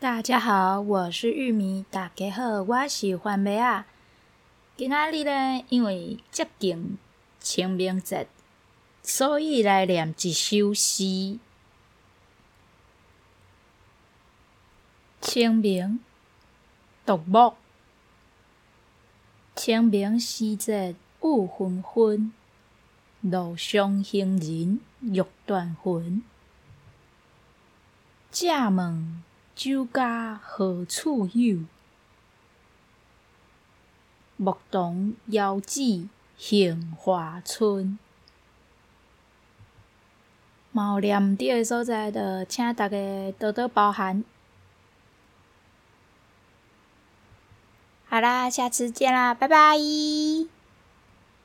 大家好，我是玉米。大家好，我是番麦啊。今仔日呢，因为接近清明节，所以来念一首诗。清明，杜牧。清明时节雨纷纷，路上行人欲断魂。借问酒家何处有？牧童遥指杏花村。有念对的所在，就请大家多多包涵。好啦，下次见啦，拜拜。